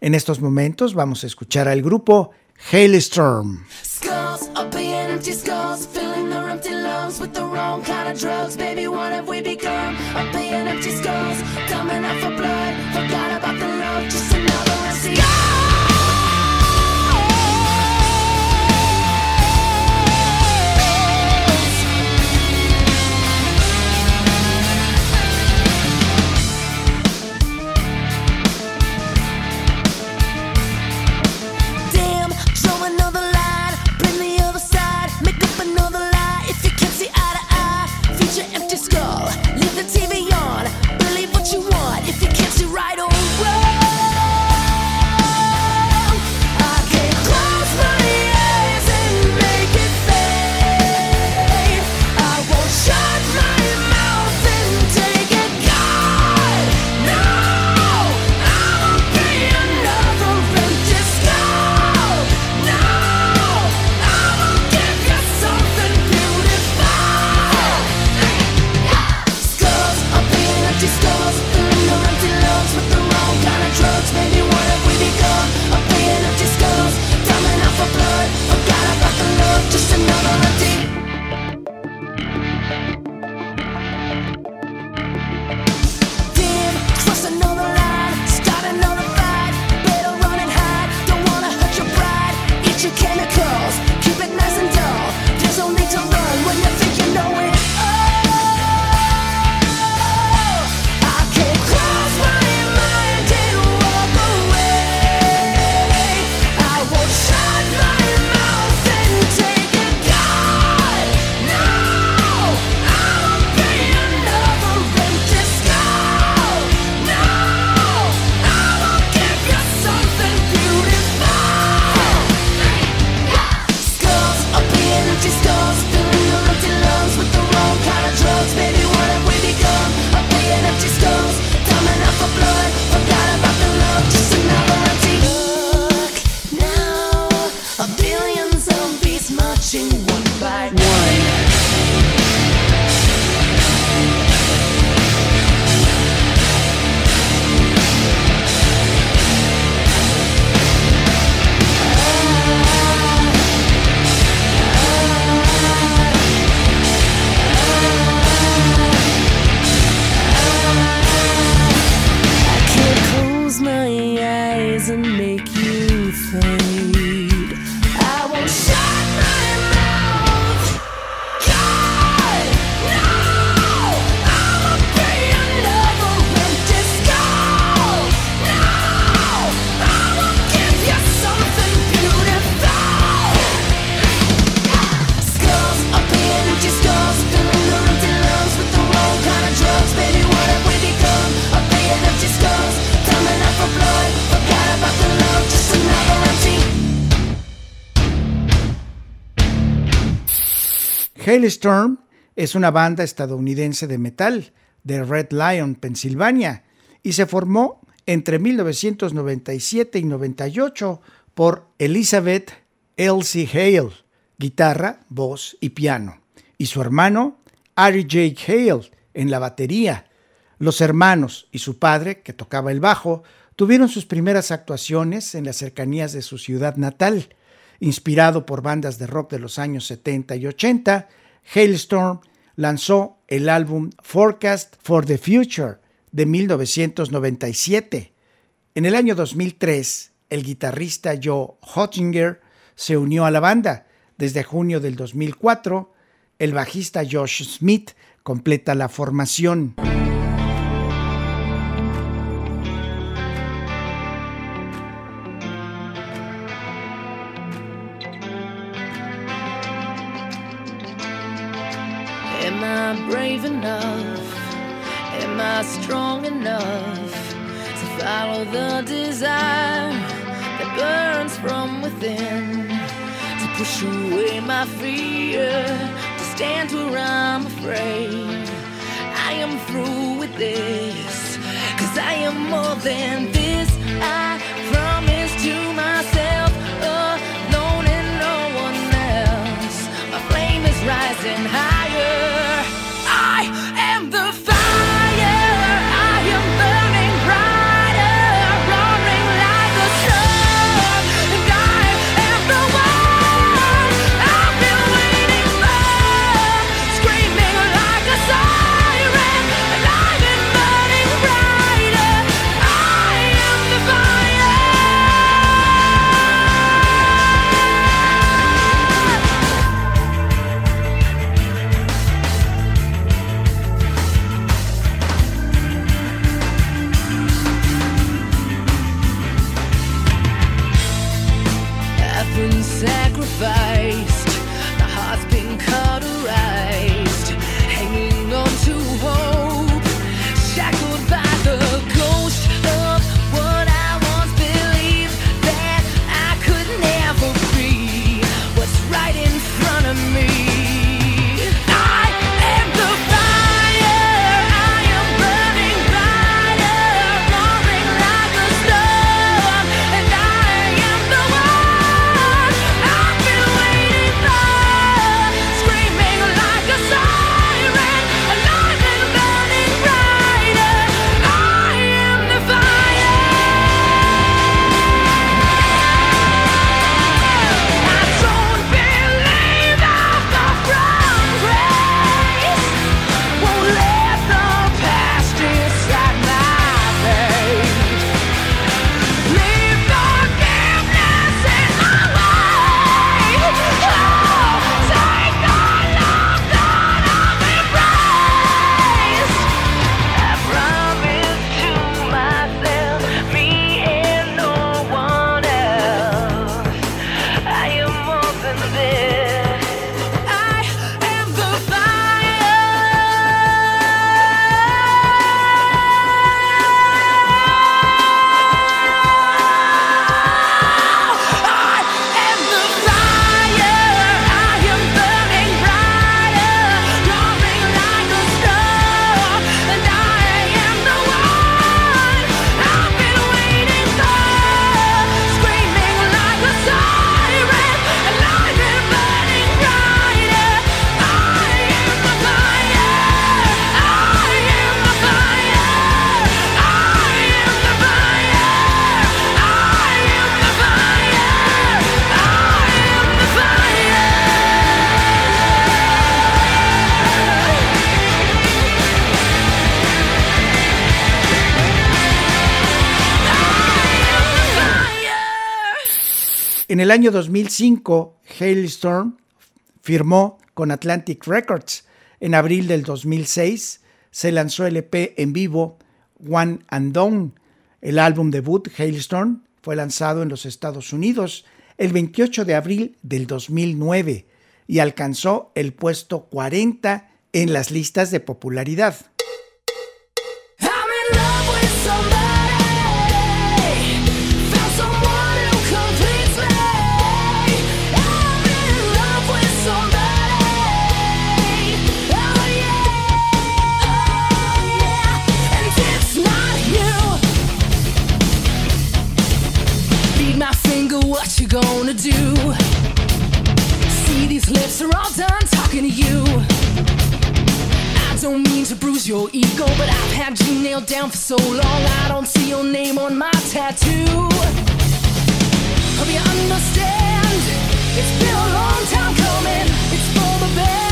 En estos momentos vamos a escuchar al grupo Hailstorm. Hailstorm es una banda estadounidense de metal de Red Lion, Pensilvania, y se formó entre 1997 y 98 por Elizabeth Elsie Hale, guitarra, voz y piano, y su hermano Ari Jake Hale en la batería. Los hermanos y su padre, que tocaba el bajo, tuvieron sus primeras actuaciones en las cercanías de su ciudad natal. Inspirado por bandas de rock de los años 70 y 80, Hailstorm lanzó el álbum Forecast for the Future de 1997. En el año 2003, el guitarrista Joe Hottinger se unió a la banda. Desde junio del 2004, el bajista Josh Smith completa la formación. En el año 2005, Hailstorm firmó con Atlantic Records. En abril del 2006 se lanzó el EP en vivo One and Done, El álbum debut Hailstorm fue lanzado en los Estados Unidos el 28 de abril del 2009 y alcanzó el puesto 40 en las listas de popularidad. gonna do? See, these lips are all done talking to you. I don't mean to bruise your ego, but I've had you nailed down for so long. I don't see your name on my tattoo. Hope you understand. It's been a long time coming. It's for the best.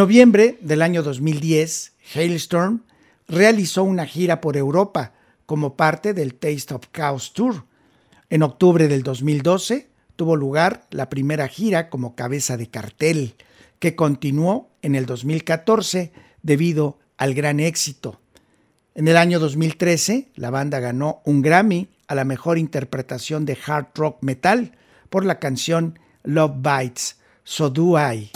Noviembre del año 2010, Hailstorm realizó una gira por Europa como parte del Taste of Chaos Tour. En octubre del 2012 tuvo lugar la primera gira como cabeza de cartel, que continuó en el 2014 debido al gran éxito. En el año 2013, la banda ganó un Grammy a la mejor interpretación de hard rock metal por la canción Love Bites, So Do I.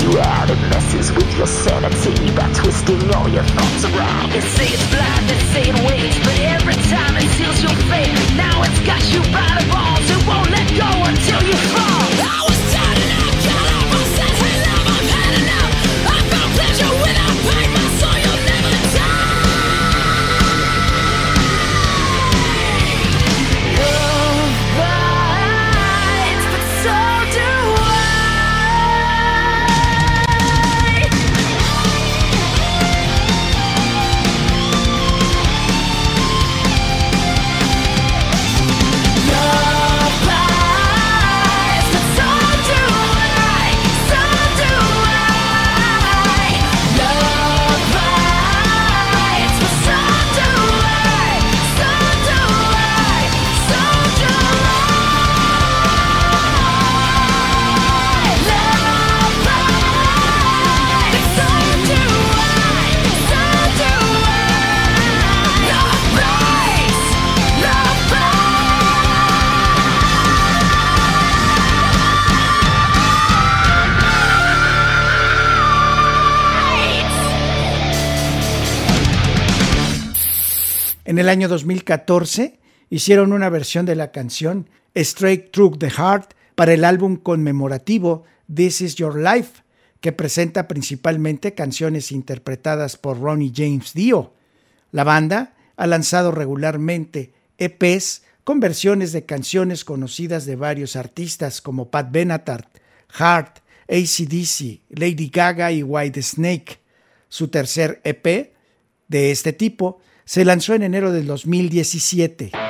and you out. It messes with your sanity by twisting all your thoughts around. They say it's blind, they say it waits, but every time it seals your fate. Now it's got you by the balls, it won't let go until you fall. El año 2014 hicieron una versión de la canción Straight Through the Heart para el álbum conmemorativo This Is Your Life, que presenta principalmente canciones interpretadas por Ronnie James Dio. La banda ha lanzado regularmente EPs con versiones de canciones conocidas de varios artistas como Pat Benatar, Hart, ACDC, Lady Gaga y White Snake. Su tercer EP de este tipo se lanzó en enero del 2017.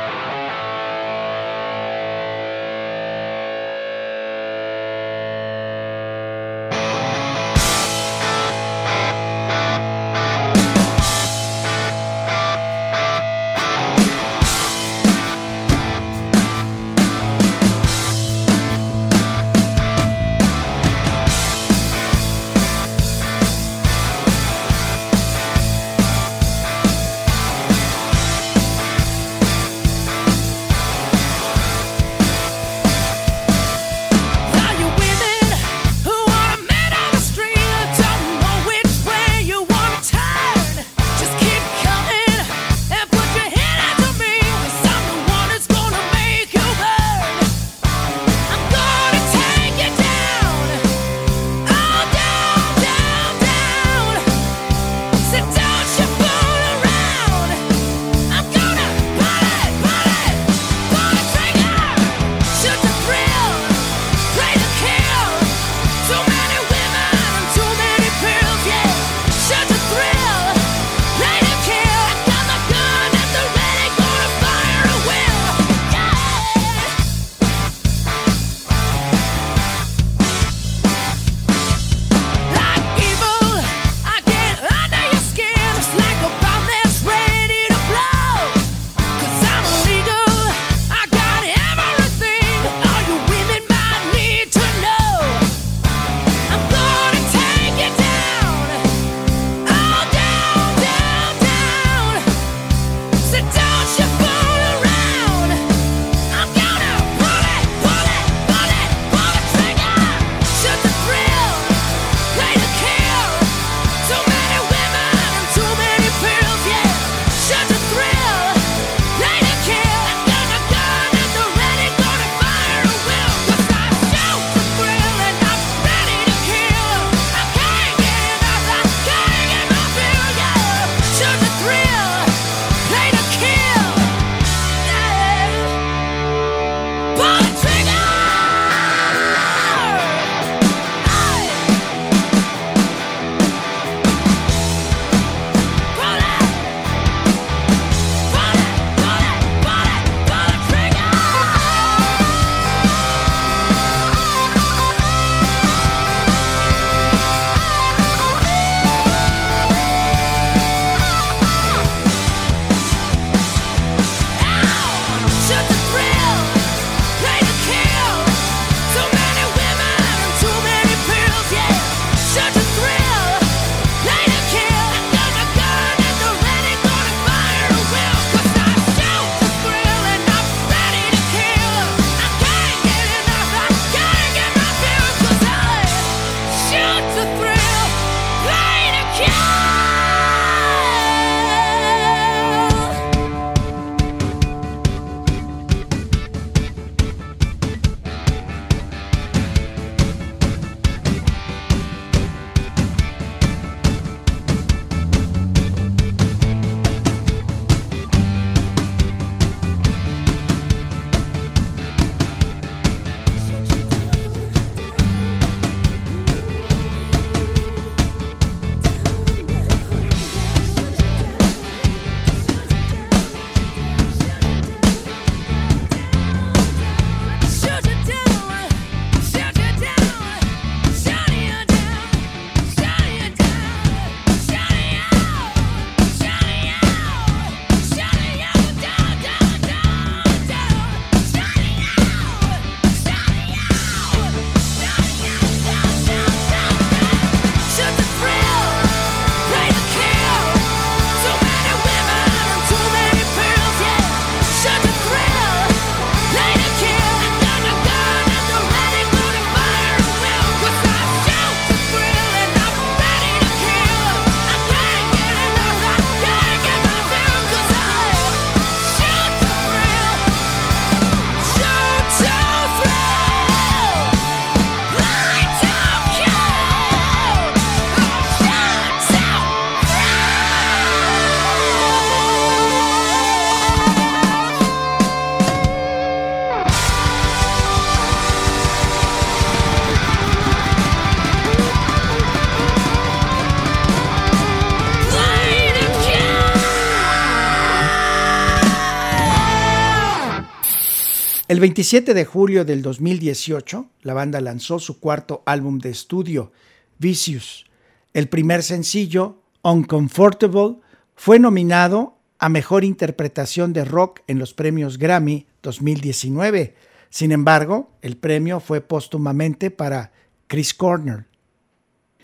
El 27 de julio del 2018, la banda lanzó su cuarto álbum de estudio, Vicious. El primer sencillo, Uncomfortable, fue nominado a Mejor Interpretación de Rock en los premios Grammy 2019. Sin embargo, el premio fue póstumamente para Chris Corner.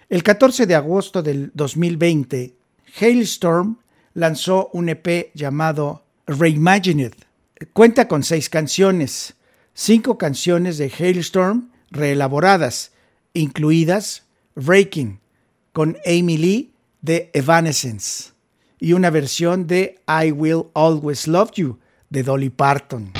El 14 de agosto del 2020, Hailstorm lanzó un EP llamado Reimagined cuenta con seis canciones, cinco canciones de Hailstorm reelaboradas, incluidas Breaking con Amy Lee de Evanescence y una versión de I Will Always Love You de Dolly Parton.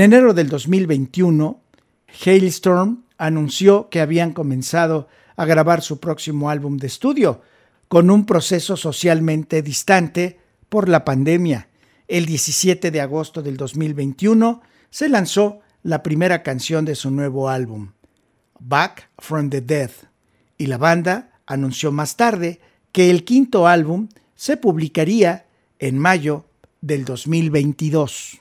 En enero del 2021, Hailstorm anunció que habían comenzado a grabar su próximo álbum de estudio, con un proceso socialmente distante por la pandemia. El 17 de agosto del 2021 se lanzó la primera canción de su nuevo álbum, Back from the Dead, y la banda anunció más tarde que el quinto álbum se publicaría en mayo del 2022.